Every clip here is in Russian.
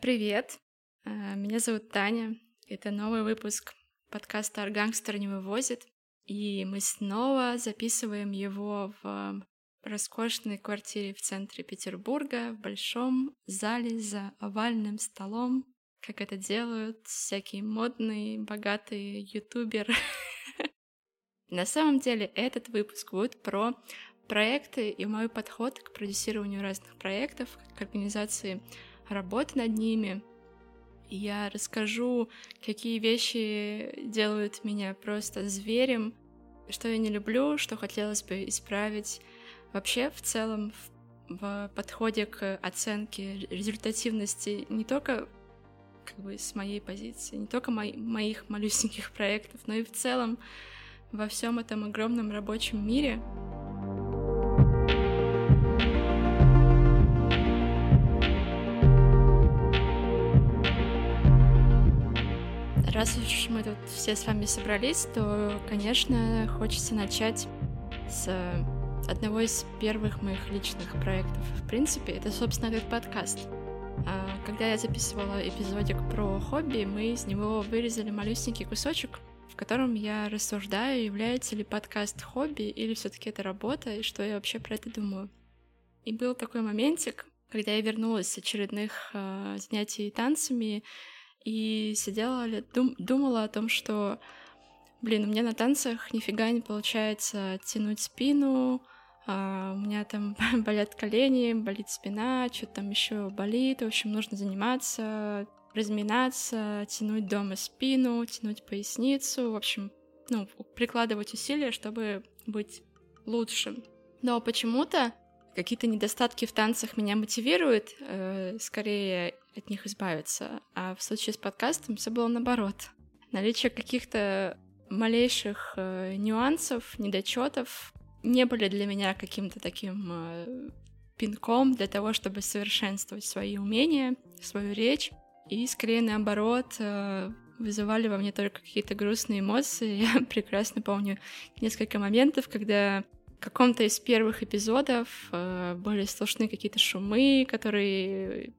Привет, э, меня зовут Таня. Это новый выпуск подкаста «Аргангстер не вывозит». И мы снова записываем его в роскошной квартире в центре Петербурга, в большом зале за овальным столом, как это делают всякие модные, богатые ютуберы. На самом деле этот выпуск будет про проекты и мой подход к продюсированию разных проектов, к организации работы над ними. Я расскажу, какие вещи делают меня просто зверем, что я не люблю, что хотелось бы исправить. Вообще, в целом, в, в подходе к оценке результативности не только как бы с моей позиции, не только мо моих малюсеньких проектов, но и в целом во всем этом огромном рабочем мире. Раз уж мы тут все с вами собрались, то, конечно, хочется начать с одного из первых моих личных проектов. В принципе, это, собственно, этот подкаст. А, когда я записывала эпизодик про хобби, мы из него вырезали малюсенький кусочек, в котором я рассуждаю, является ли подкаст хобби или все таки это работа, и что я вообще про это думаю. И был такой моментик, когда я вернулась с очередных э, занятий танцами, и сидела, дум, думала о том, что, блин, у меня на танцах нифига не получается тянуть спину, а у меня там болят колени, болит спина, что-то там еще болит, в общем, нужно заниматься, разминаться, тянуть дома спину, тянуть поясницу, в общем, ну, прикладывать усилия, чтобы быть лучшим. Но почему-то какие-то недостатки в танцах меня мотивируют э, скорее от них избавиться. А в случае с подкастом все было наоборот. Наличие каких-то малейших э, нюансов, недочетов не были для меня каким-то таким э, пинком для того, чтобы совершенствовать свои умения, свою речь. И скорее наоборот э, вызывали во мне только какие-то грустные эмоции. Я прекрасно помню несколько моментов, когда в каком-то из первых эпизодов были слышны какие-то шумы, которые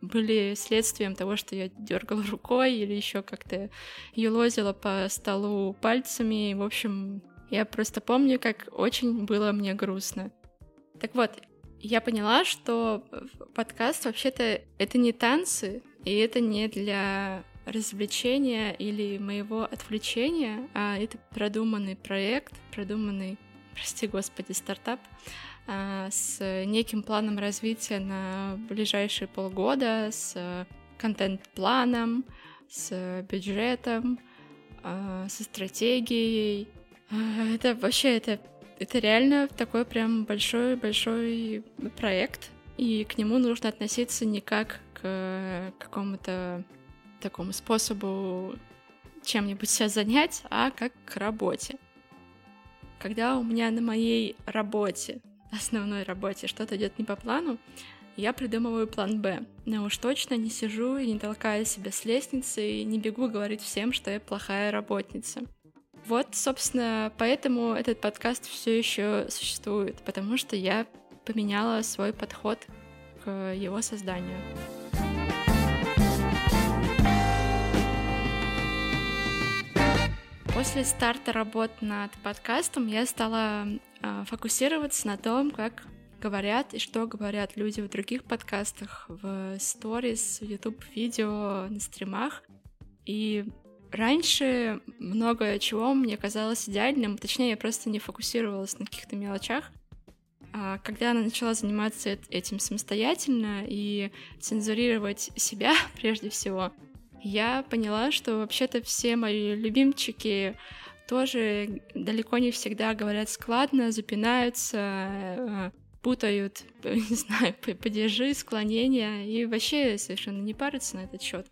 были следствием того, что я дергала рукой или еще как-то елозила по столу пальцами. В общем, я просто помню, как очень было мне грустно. Так вот, я поняла, что подкаст вообще-то это не танцы, и это не для развлечения или моего отвлечения, а это продуманный проект, продуманный, прости господи, стартап, с неким планом развития на ближайшие полгода, с контент-планом, с бюджетом, а, со стратегией. А, это вообще, это, это реально такой прям большой-большой проект, и к нему нужно относиться не как к какому-то такому способу чем-нибудь себя занять, а как к работе. Когда у меня на моей работе основной работе что-то идет не по плану, я придумываю план Б. Но уж точно не сижу и не толкаю себя с лестницы и не бегу говорить всем, что я плохая работница. Вот, собственно, поэтому этот подкаст все еще существует, потому что я поменяла свой подход к его созданию. После старта работ над подкастом я стала фокусироваться на том, как говорят и что говорят люди в других подкастах, в сторис, в YouTube видео, на стримах. И раньше много чего мне казалось идеальным, точнее, я просто не фокусировалась на каких-то мелочах. А когда она начала заниматься этим самостоятельно и цензурировать себя прежде всего, я поняла, что вообще-то все мои любимчики тоже далеко не всегда говорят складно, запинаются, э, путают, не знаю, падежи, склонения и вообще совершенно не парятся на этот счет.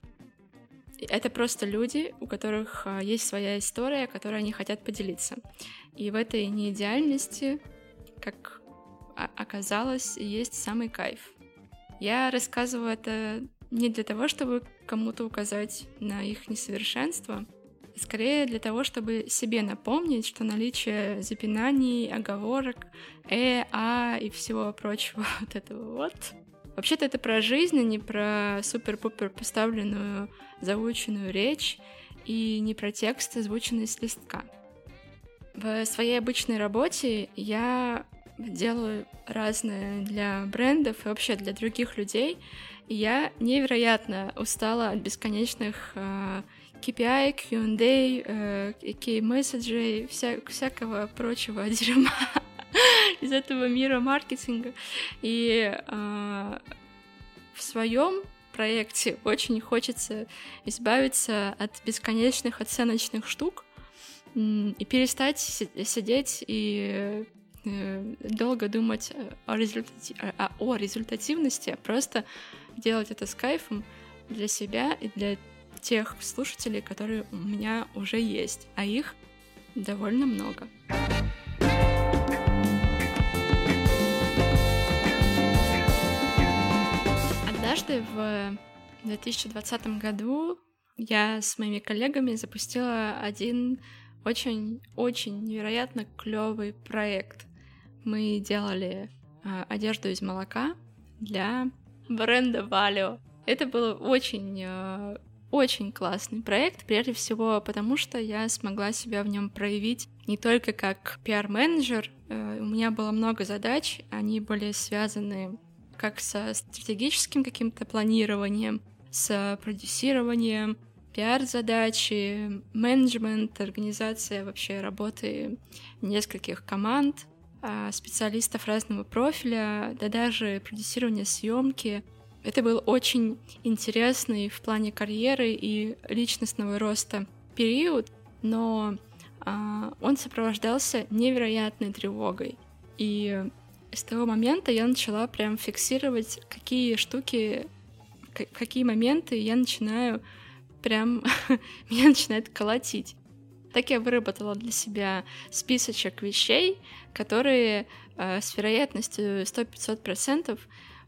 Это просто люди, у которых э, есть своя история, которой они хотят поделиться. И в этой неидеальности, как оказалось, есть самый кайф. Я рассказываю это не для того, чтобы кому-то указать на их несовершенство, скорее для того, чтобы себе напомнить, что наличие запинаний, оговорок, э, а и всего прочего вот этого вот Вообще-то это про жизнь, а не про супер-пупер поставленную заученную речь и не про текст, озвученный с листка. В своей обычной работе я делаю разное для брендов и вообще для других людей. И я невероятно устала от бесконечных э, KPI, Q&A, э, key-месседжей, вся, всякого прочего дерьма из этого мира маркетинга. И э, в своем проекте очень хочется избавиться от бесконечных оценочных штук и перестать сидеть и э, долго думать о, результати... о результативности, а просто делать это с кайфом для себя и для тех слушателей, которые у меня уже есть, а их довольно много. Однажды в 2020 году я с моими коллегами запустила один очень-очень невероятно клевый проект. Мы делали э, одежду из молока для бренда Valio. Это был очень э, очень классный проект, прежде всего потому, что я смогла себя в нем проявить не только как пиар-менеджер. Э, у меня было много задач, они были связаны как со стратегическим каким-то планированием, с продюсированием, пиар-задачи, менеджмент, организация вообще работы нескольких команд, а, специалистов разного профиля, да даже продюсирование съемки. Это был очень интересный в плане карьеры и личностного роста период, но а, он сопровождался невероятной тревогой. И с того момента я начала прям фиксировать, какие штуки, какие моменты я начинаю прям меня начинает колотить. Так я выработала для себя списочек вещей, которые э, с вероятностью 100-500%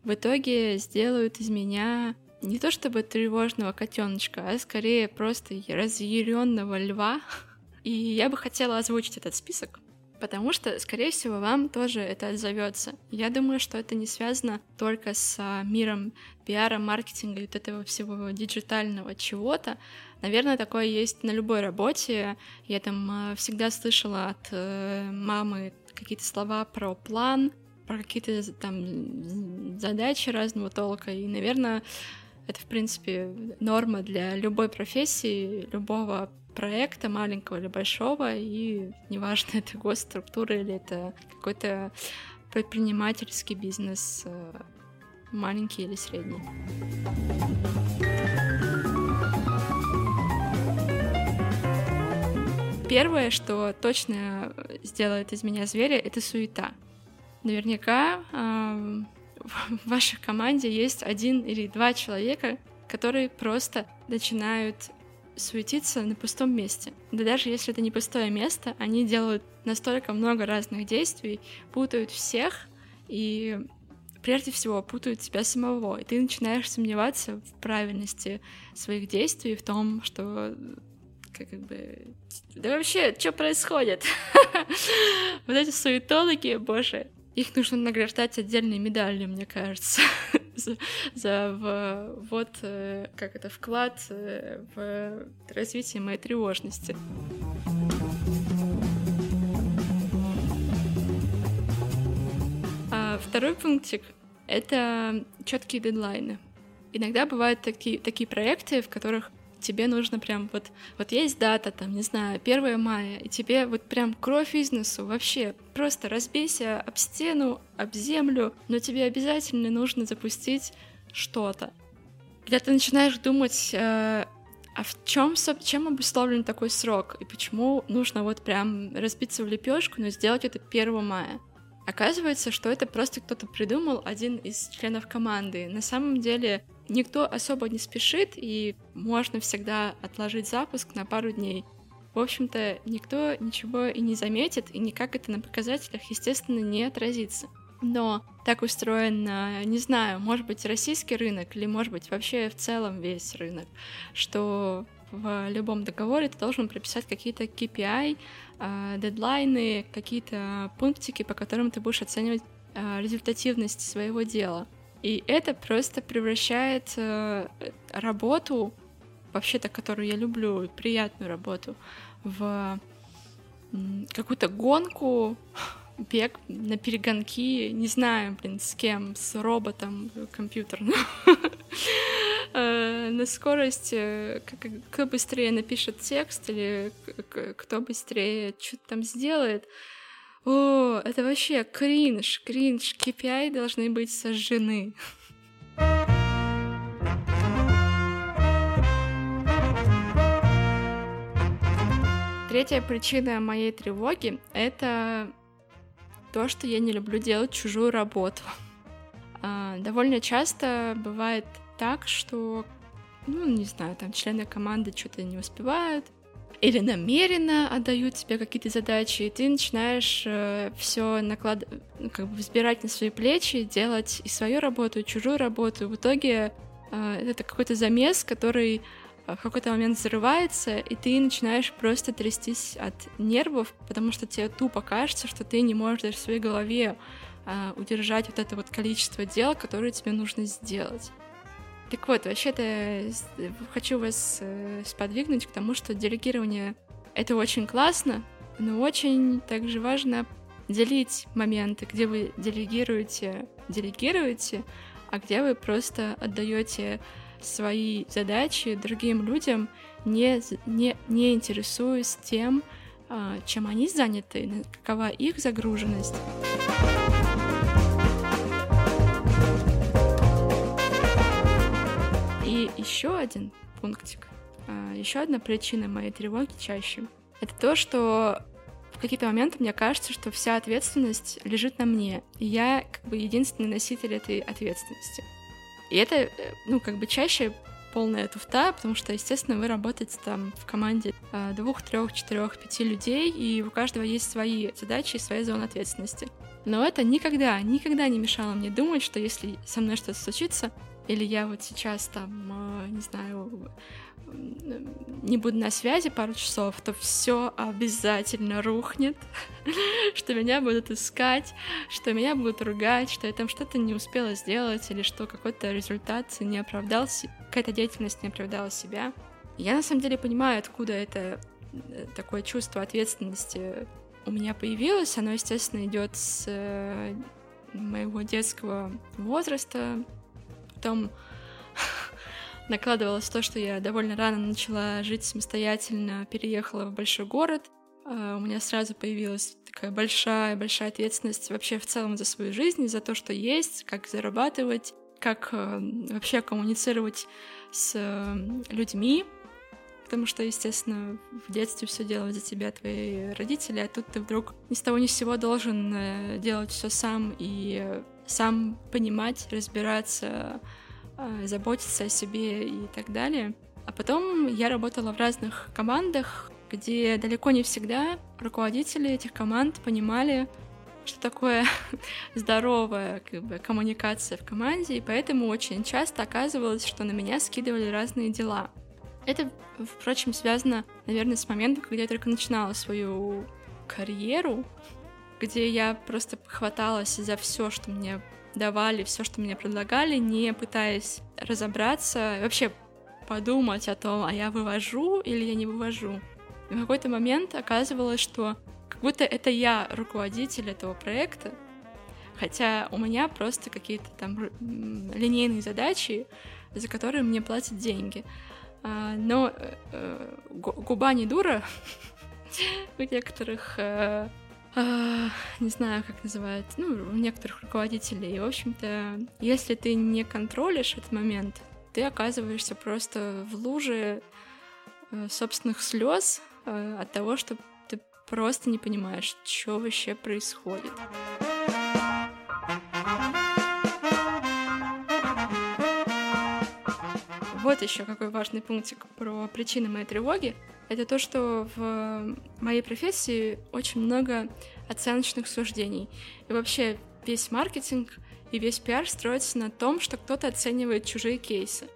в итоге сделают из меня не то чтобы тревожного котеночка, а скорее просто разъяренного льва. И я бы хотела озвучить этот список, потому что, скорее всего, вам тоже это отзовется. Я думаю, что это не связано только с а, миром пиара, маркетинга и вот этого всего диджитального чего-то. Наверное, такое есть на любой работе. Я там а, всегда слышала от э, мамы какие-то слова про план, про какие-то там задачи разного толка. И, наверное, это, в принципе, норма для любой профессии, любого проекта, маленького или большого, и неважно, это госструктура или это какой-то предпринимательский бизнес, э, маленький или средний. Первое, что точно сделает из меня зверя, это суета. Наверняка э, в вашей команде есть один или два человека, которые просто начинают суетиться на пустом месте. Да даже если это не пустое место, они делают настолько много разных действий, путают всех и прежде всего путают себя самого. И ты начинаешь сомневаться в правильности своих действий, в том, что как бы... Да вообще, что происходит? Вот эти суетологи, боже, их нужно награждать отдельной медалью, мне кажется, за, за в, вот э, как это вклад э, в развитие моей тревожности. А второй пунктик — это четкие дедлайны. Иногда бывают такие, такие проекты, в которых тебе нужно прям вот, вот есть дата, там, не знаю, 1 мая, и тебе вот прям кровь из носу, вообще просто разбейся об стену, об землю, но тебе обязательно нужно запустить что-то. Когда ты начинаешь думать, э, а в чем, чем обусловлен такой срок, и почему нужно вот прям разбиться в лепешку, но сделать это 1 мая. Оказывается, что это просто кто-то придумал, один из членов команды. На самом деле никто особо не спешит, и можно всегда отложить запуск на пару дней. В общем-то, никто ничего и не заметит, и никак это на показателях, естественно, не отразится. Но так устроен, не знаю, может быть, российский рынок, или, может быть, вообще в целом весь рынок, что в любом договоре ты должен прописать какие-то KPI, а, дедлайны, какие-то пунктики, по которым ты будешь оценивать а, результативность своего дела. И это просто превращает э, работу, вообще-то, которую я люблю, приятную работу, в какую-то гонку, бег на перегонки, не знаю, блин, с кем, с роботом компьютерным. Э, на скорость, э, кто быстрее напишет текст или кто быстрее что-то там сделает. О, это вообще кринж, кринж. KPI должны быть сожжены. Третья причина моей тревоги — это то, что я не люблю делать чужую работу. А, довольно часто бывает так, что, ну, не знаю, там члены команды что-то не успевают, или намеренно отдают тебе какие-то задачи, и ты начинаешь э, все наклад... ну, как бы взбирать на свои плечи, делать и свою работу, и чужую работу. В итоге э, это какой-то замес, который э, в какой-то момент взрывается, и ты начинаешь просто трястись от нервов, потому что тебе тупо кажется, что ты не можешь даже в своей голове э, удержать вот это вот количество дел, которые тебе нужно сделать. Так вот, вообще-то хочу вас э, сподвигнуть к тому, что делегирование — это очень классно, но очень также важно делить моменты, где вы делегируете, делегируете, а где вы просто отдаете свои задачи другим людям, не, не, не интересуясь тем, а, чем они заняты, какова их загруженность. Еще один пунктик, а, еще одна причина моей тревоги чаще, это то, что в какие-то моменты мне кажется, что вся ответственность лежит на мне, и я как бы единственный носитель этой ответственности. И это, э, ну, как бы чаще полная туфта, потому что, естественно, вы работаете там в команде а, двух, трех, четырех, пяти людей, и у каждого есть свои задачи и своя зона ответственности. Но это никогда, никогда не мешало мне думать, что если со мной что-то случится, или я вот сейчас там, а, не знаю, не буду на связи пару часов, то все обязательно рухнет, что меня будут искать, что меня будут ругать, что я там что-то не успела сделать, или что какой-то результат не оправдался, какая-то деятельность не оправдала себя. Я на самом деле понимаю, откуда это э, такое чувство ответственности у меня появилось. Оно, естественно, идет с э, моего детского возраста, потом накладывалось то, что я довольно рано начала жить самостоятельно, переехала в большой город. А, у меня сразу появилась такая большая-большая ответственность вообще в целом за свою жизнь, за то, что есть, как зарабатывать, как э, вообще коммуницировать с э, людьми, потому что, естественно, в детстве все делают за тебя твои родители, а тут ты вдруг ни с того ни с сего должен э, делать все сам и сам понимать, разбираться, э, заботиться о себе и так далее. А потом я работала в разных командах, где далеко не всегда руководители этих команд понимали, что такое здоровая как бы, коммуникация в команде, и поэтому очень часто оказывалось, что на меня скидывали разные дела. Это, впрочем, связано, наверное, с моментом, когда я только начинала свою карьеру, где я просто хваталась за все, что мне давали, все, что мне предлагали, не пытаясь разобраться, вообще подумать о том, а я вывожу или я не вывожу. И в какой-то момент оказывалось, что как будто это я руководитель этого проекта, хотя у меня просто какие-то там линейные задачи, за которые мне платят деньги. А, но э, э, губа не дура у некоторых а, не знаю, как называют, ну, некоторых руководителей. И, в общем-то, если ты не контролишь этот момент, ты оказываешься просто в луже э, собственных слез э, от того, что ты просто не понимаешь, что вообще происходит. Вот еще какой важный пунктик про причины моей тревоги. Это то, что в моей профессии очень много оценочных суждений. И вообще весь маркетинг и весь пиар строится на том, что кто-то оценивает чужие кейсы.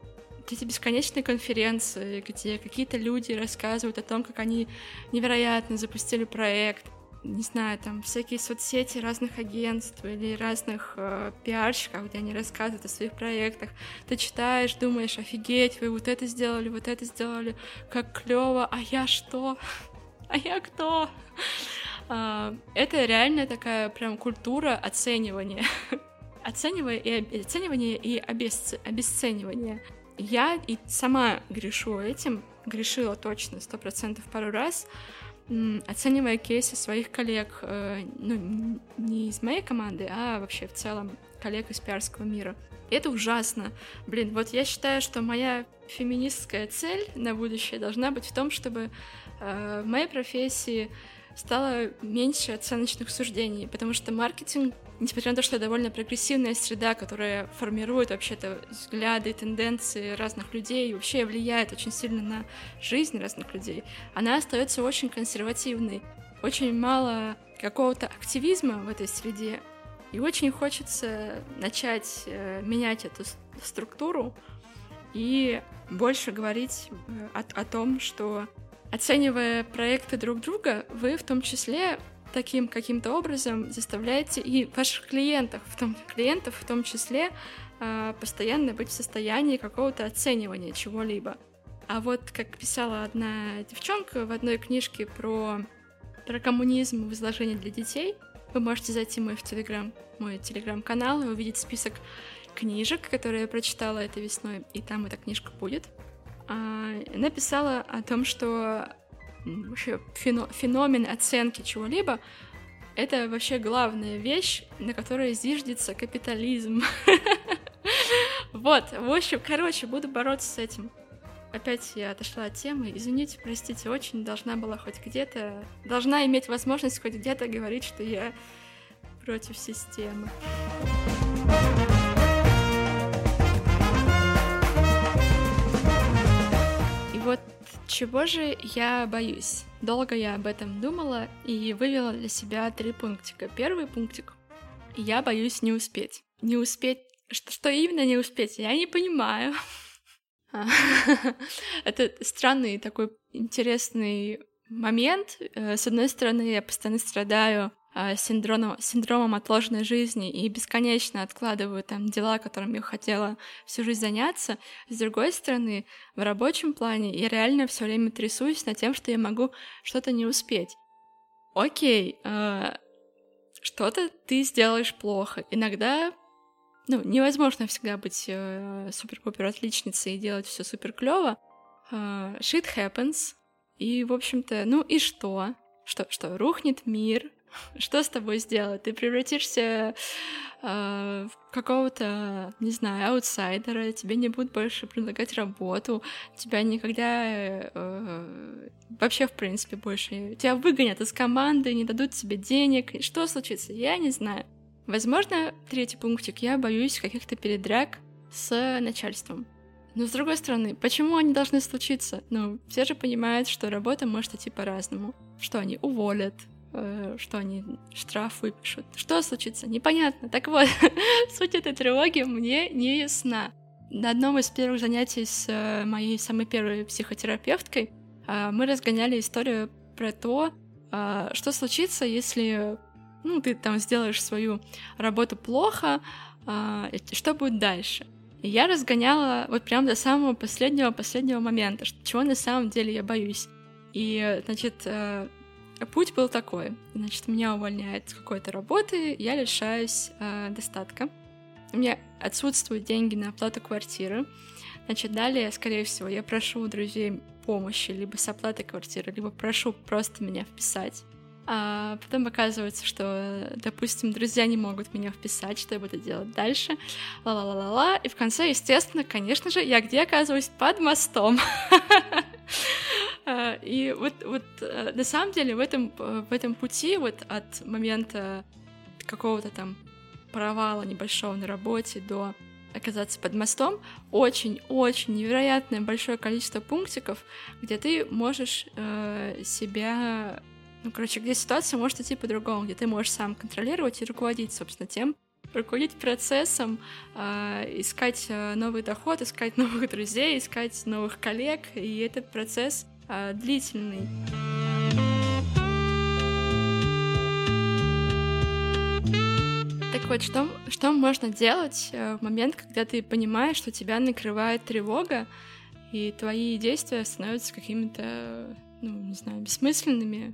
Эти бесконечные конференции, где какие-то люди рассказывают о том, как они невероятно запустили проект, не знаю, там всякие соцсети разных агентств или разных э, пиарщиков, где они рассказывают о своих проектах. Ты читаешь, думаешь, офигеть, вы вот это сделали, вот это сделали, как клево, а я что? А я кто? А, это реально такая прям культура оценивания. Оценивая и оценивание и обесценивание. Я и сама грешу этим, грешила точно, сто процентов пару раз, оценивая кейсы своих коллег, э, ну, не из моей команды, а вообще в целом коллег из пиарского мира. Это ужасно. Блин, вот я считаю, что моя феминистская цель на будущее должна быть в том, чтобы э, в моей профессии стало меньше оценочных суждений, потому что маркетинг несмотря на то, что это довольно прогрессивная среда, которая формирует вообще-то взгляды тенденции разных людей и вообще влияет очень сильно на жизнь разных людей, она остается очень консервативной. Очень мало какого-то активизма в этой среде, и очень хочется начать э, менять эту структуру и больше говорить э, о, о том, что оценивая проекты друг друга, вы в том числе таким каким-то образом заставляете и ваших клиентов, в том, клиентов в том числе, э, постоянно быть в состоянии какого-то оценивания чего-либо. А вот как писала одна девчонка в одной книжке про, про коммунизм в изложении для детей, вы можете зайти в мой в телеграм, мой телеграм-канал и увидеть список книжек, которые я прочитала этой весной, и там эта книжка будет. А, она писала о том, что вообще феномен оценки чего-либо, это вообще главная вещь, на которой зиждется капитализм. Вот, в общем, короче, буду бороться с этим. Опять я отошла от темы. Извините, простите, очень должна была хоть где-то... Должна иметь возможность хоть где-то говорить, что я против системы. Чего же я боюсь? Долго я об этом думала и вывела для себя три пунктика. Первый пунктик. Я боюсь не успеть. Не успеть... Что, что именно не успеть? Я не понимаю. Это странный такой интересный момент. Э, с одной стороны, я постоянно страдаю синдромом, синдромом отложенной жизни и бесконечно откладываю там дела, которыми я хотела всю жизнь заняться. С другой стороны, в рабочем плане я реально все время трясусь над тем, что я могу что-то не успеть. Окей, э, что-то ты сделаешь плохо. Иногда ну, невозможно всегда быть э, супер-пупер отличницей и делать все супер клево. Э, shit happens. И, в общем-то, ну и что? Что, что рухнет мир, что с тобой сделать? Ты превратишься э, в какого-то, не знаю, аутсайдера, тебе не будут больше предлагать работу, тебя никогда э, вообще, в принципе, больше... Тебя выгонят из команды, не дадут тебе денег. Что случится? Я не знаю. Возможно, третий пунктик, я боюсь каких-то передряг с начальством. Но с другой стороны, почему они должны случиться? Ну, все же понимают, что работа может идти по-разному. Что они уволят, что они штраф выпишут. Что случится? Непонятно. Так вот, суть этой тревоги мне не ясна. На одном из первых занятий с э, моей самой первой психотерапевткой э, мы разгоняли историю про то, что случится, если ну, ты там сделаешь свою работу плохо, что будет дальше. И я разгоняла вот прям до самого последнего-последнего момента, чего на самом деле я боюсь. И, значит, Путь был такой. Значит, меня увольняют с какой-то работы, я лишаюсь э, достатка. У меня отсутствуют деньги на оплату квартиры. Значит, далее, скорее всего, я прошу у друзей помощи либо с оплатой квартиры, либо прошу просто меня вписать. А потом оказывается, что, допустим, друзья не могут меня вписать, что я буду делать дальше. Ла-ла-ла-ла-ла. И в конце, естественно, конечно же, я где оказываюсь? Под мостом. И вот, вот э, на самом деле в этом, э, в этом пути вот от момента какого-то там провала небольшого на работе до оказаться под мостом, очень-очень невероятное большое количество пунктиков, где ты можешь э, себя... Ну, короче, где ситуация может идти по-другому, где ты можешь сам контролировать и руководить, собственно, тем, руководить процессом, э, искать э, новый доход, искать новых друзей, искать новых коллег, и этот процесс э, длительный. Так вот, что, что можно делать э, в момент, когда ты понимаешь, что тебя накрывает тревога, и твои действия становятся какими-то, ну, не знаю, бессмысленными,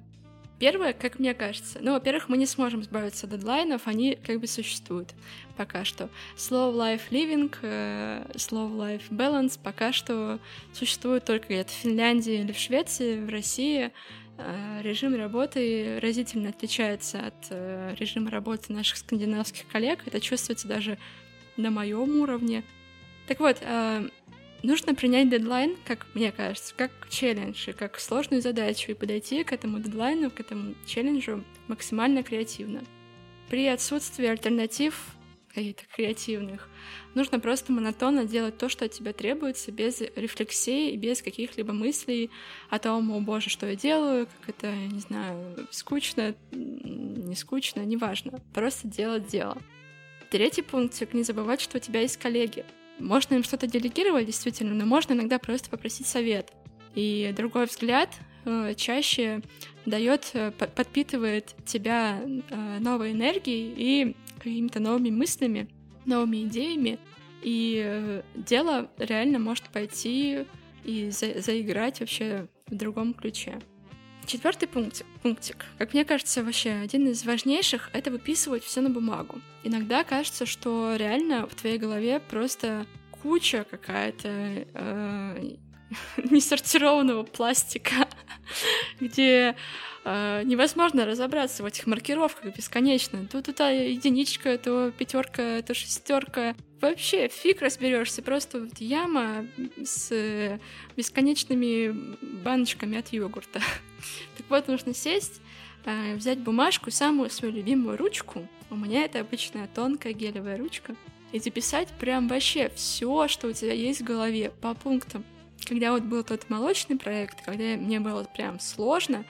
Первое, как мне кажется, ну, во-первых, мы не сможем избавиться от дедлайнов, они как бы существуют пока что. Slow life living, uh, slow life balance пока что существует только где-то в Финляндии или в Швеции, в России. Uh, режим работы разительно отличается от uh, режима работы наших скандинавских коллег. Это чувствуется даже на моем уровне. Так вот, нужно принять дедлайн, как мне кажется, как челлендж и как сложную задачу и подойти к этому дедлайну, к этому челленджу максимально креативно. При отсутствии альтернатив каких-то креативных, нужно просто монотонно делать то, что от тебя требуется, без рефлексии и без каких-либо мыслей о том, о боже, что я делаю, как это, не знаю, скучно, не скучно, неважно. Просто делать дело. Третий пунктик — не забывать, что у тебя есть коллеги. Можно им что-то делегировать, действительно, но можно иногда просто попросить совет. И другой взгляд э, чаще дает, э, подпитывает тебя э, новой энергией и какими-то новыми мыслями, новыми идеями. И дело реально может пойти и за заиграть вообще в другом ключе. Четвертый пунктик, пунктик, как мне кажется, вообще один из важнейших, это выписывать все на бумагу. Иногда кажется, что реально в твоей голове просто куча какая-то э, несортированного пластика, где э, невозможно разобраться в этих маркировках бесконечно. Тут это единичка, то пятерка, то шестерка. Вообще фиг разберешься, просто вот яма с бесконечными баночками от йогурта. Так вот, нужно сесть, э, взять бумажку, самую свою любимую ручку. У меня это обычная тонкая гелевая ручка. И записать прям вообще все, что у тебя есть в голове по пунктам. Когда вот был тот молочный проект, когда мне было прям сложно,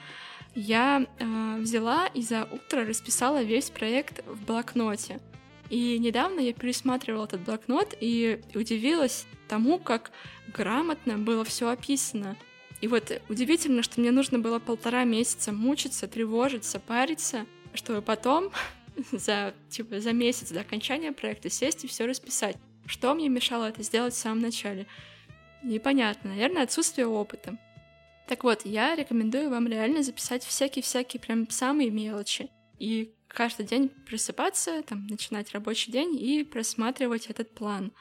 я э, взяла и за утро расписала весь проект в блокноте. И недавно я пересматривала этот блокнот и удивилась тому, как грамотно было все описано. И вот удивительно, что мне нужно было полтора месяца мучиться, тревожиться, париться, чтобы потом за, типа, за месяц до окончания проекта сесть и все расписать. Что мне мешало это сделать в самом начале? Непонятно. Наверное, отсутствие опыта. Так вот, я рекомендую вам реально записать всякие-всякие прям самые мелочи. И каждый день просыпаться, там, начинать рабочий день и просматривать этот план.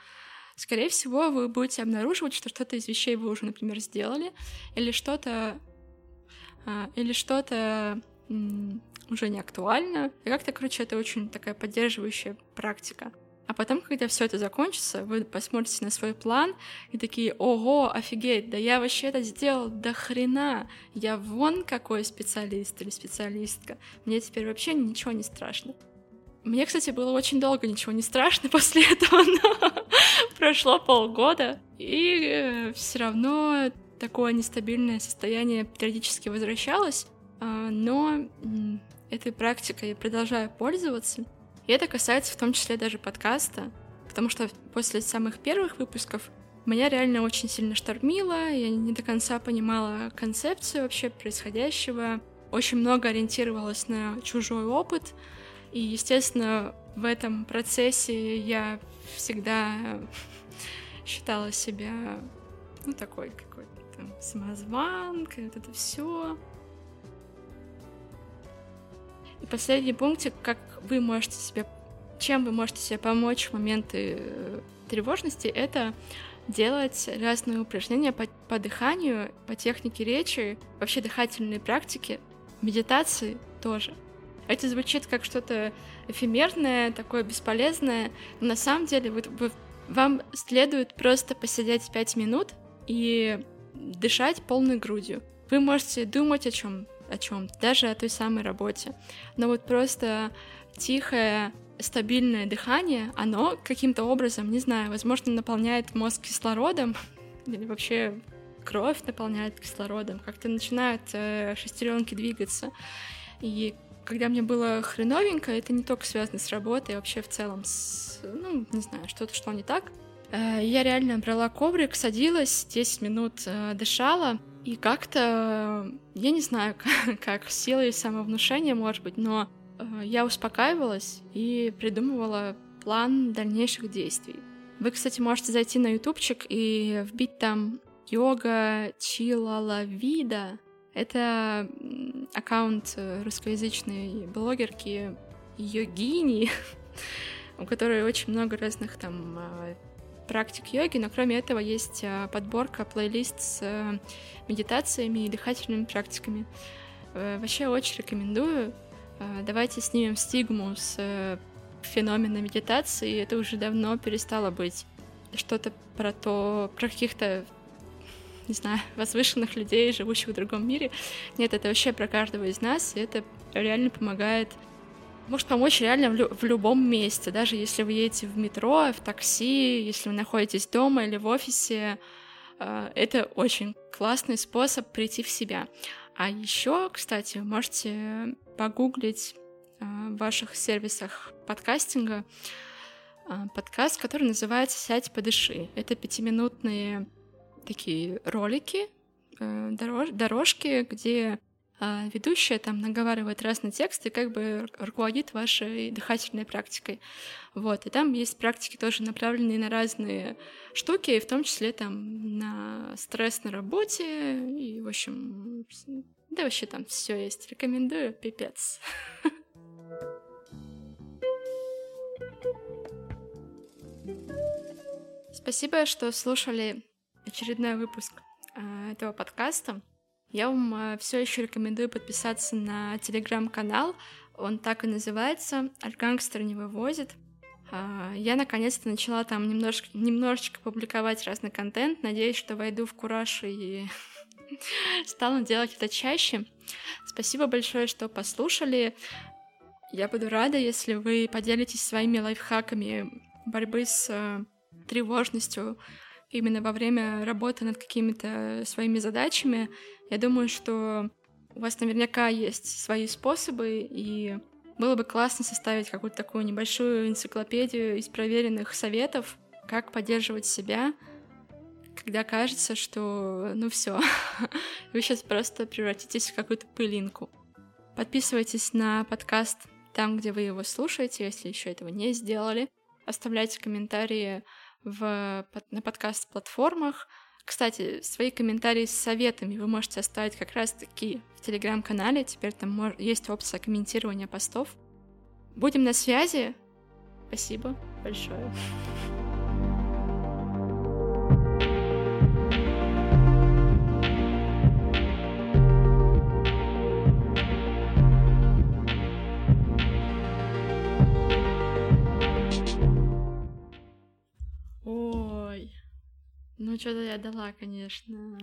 Скорее всего, вы будете обнаруживать, что что-то из вещей вы уже, например, сделали, или что-то а, или что-то уже не актуально. И как-то, короче, это очень такая поддерживающая практика. А потом, когда все это закончится, вы посмотрите на свой план и такие, ого, офигеть, да я вообще это сделал до хрена, я вон какой специалист или специалистка, мне теперь вообще ничего не страшно. Мне, кстати, было очень долго ничего не страшно после этого, но прошло полгода, и э, все равно такое нестабильное состояние периодически возвращалось, а, но этой практикой я продолжаю пользоваться. И это касается в том числе даже подкаста, потому что после самых первых выпусков меня реально очень сильно штормило, я не до конца понимала концепцию вообще происходящего, очень много ориентировалась на чужой опыт, и, естественно, в этом процессе я всегда считала себя, ну, такой какой-то самозванкой, вот это все. И последний пунктик, как вы можете себе, чем вы можете себе помочь в моменты э, тревожности, это делать разные упражнения по, по дыханию, по технике речи, вообще дыхательные практики, медитации тоже. Это звучит как что-то эфемерное, такое бесполезное, но на самом деле вы, вы, вам следует просто посидеть пять минут и дышать полной грудью. Вы можете думать о чем о чем даже о той самой работе. Но вот просто тихое, стабильное дыхание, оно каким-то образом, не знаю, возможно, наполняет мозг кислородом или вообще кровь наполняет кислородом, как-то начинают э, шестеренки двигаться. И когда мне было хреновенько, это не только связано с работой, а вообще в целом с, ну, не знаю, что-то шло не так. Э, я реально брала коврик, садилась, 10 минут э, дышала, и как-то, я не знаю, как, как силой самовнушения, может быть, но э, я успокаивалась и придумывала план дальнейших действий. Вы, кстати, можете зайти на ютубчик и вбить там йога чилала вида. Это аккаунт э, русскоязычной блогерки йогини, у которой очень много разных там практик йоги, но кроме этого есть а, подборка, плейлист с э, медитациями и дыхательными практиками. Э, вообще очень рекомендую. Давайте снимем стигму с э, феномена медитации. Это уже давно перестало быть что-то про то, про каких-то не знаю, возвышенных людей, живущих в другом мире. Нет, это вообще про каждого из нас, и это реально помогает может помочь реально в, лю- в любом месте, даже если вы едете в метро, в такси, если вы находитесь дома или в офисе. Э, это очень классный способ прийти в себя. А еще, кстати, можете погуглить э, в ваших сервисах подкастинга э, подкаст, который называется «Сядь, подыши». Это пятиминутные такие ролики, дорож- дорожки, где а, ведущая там наговаривает разные тексты, как бы руководит вашей дыхательной практикой. Вот. И там есть практики тоже направленные на разные штуки, в том числе там на стресс на работе, и, в общем, да вообще там все есть. Рекомендую, пипец. Спасибо, что слушали очередной выпуск а, этого подкаста. Я вам э, все еще рекомендую подписаться на телеграм-канал. Он так и называется «Аргангстер не вывозит». А, я наконец-то начала там немножко, немножечко публиковать разный контент. Надеюсь, что войду в кураж и стану делать это чаще. Спасибо большое, что послушали. Я буду рада, если вы поделитесь своими лайфхаками борьбы с э, тревожностью именно во время работы над какими-то своими задачами. Я думаю, что у вас наверняка есть свои способы, и было бы классно составить какую-то такую небольшую энциклопедию из проверенных советов, как поддерживать себя, когда кажется, что ну все, вы сейчас просто превратитесь в какую-то пылинку. Подписывайтесь на подкаст там, где вы его слушаете, если еще этого не сделали. Оставляйте комментарии в, на подкаст-платформах, кстати, свои комментарии с советами вы можете оставить как раз-таки в телеграм-канале. Теперь там есть опция комментирования постов. Будем на связи. Спасибо большое. Ну, что-то я дала, конечно.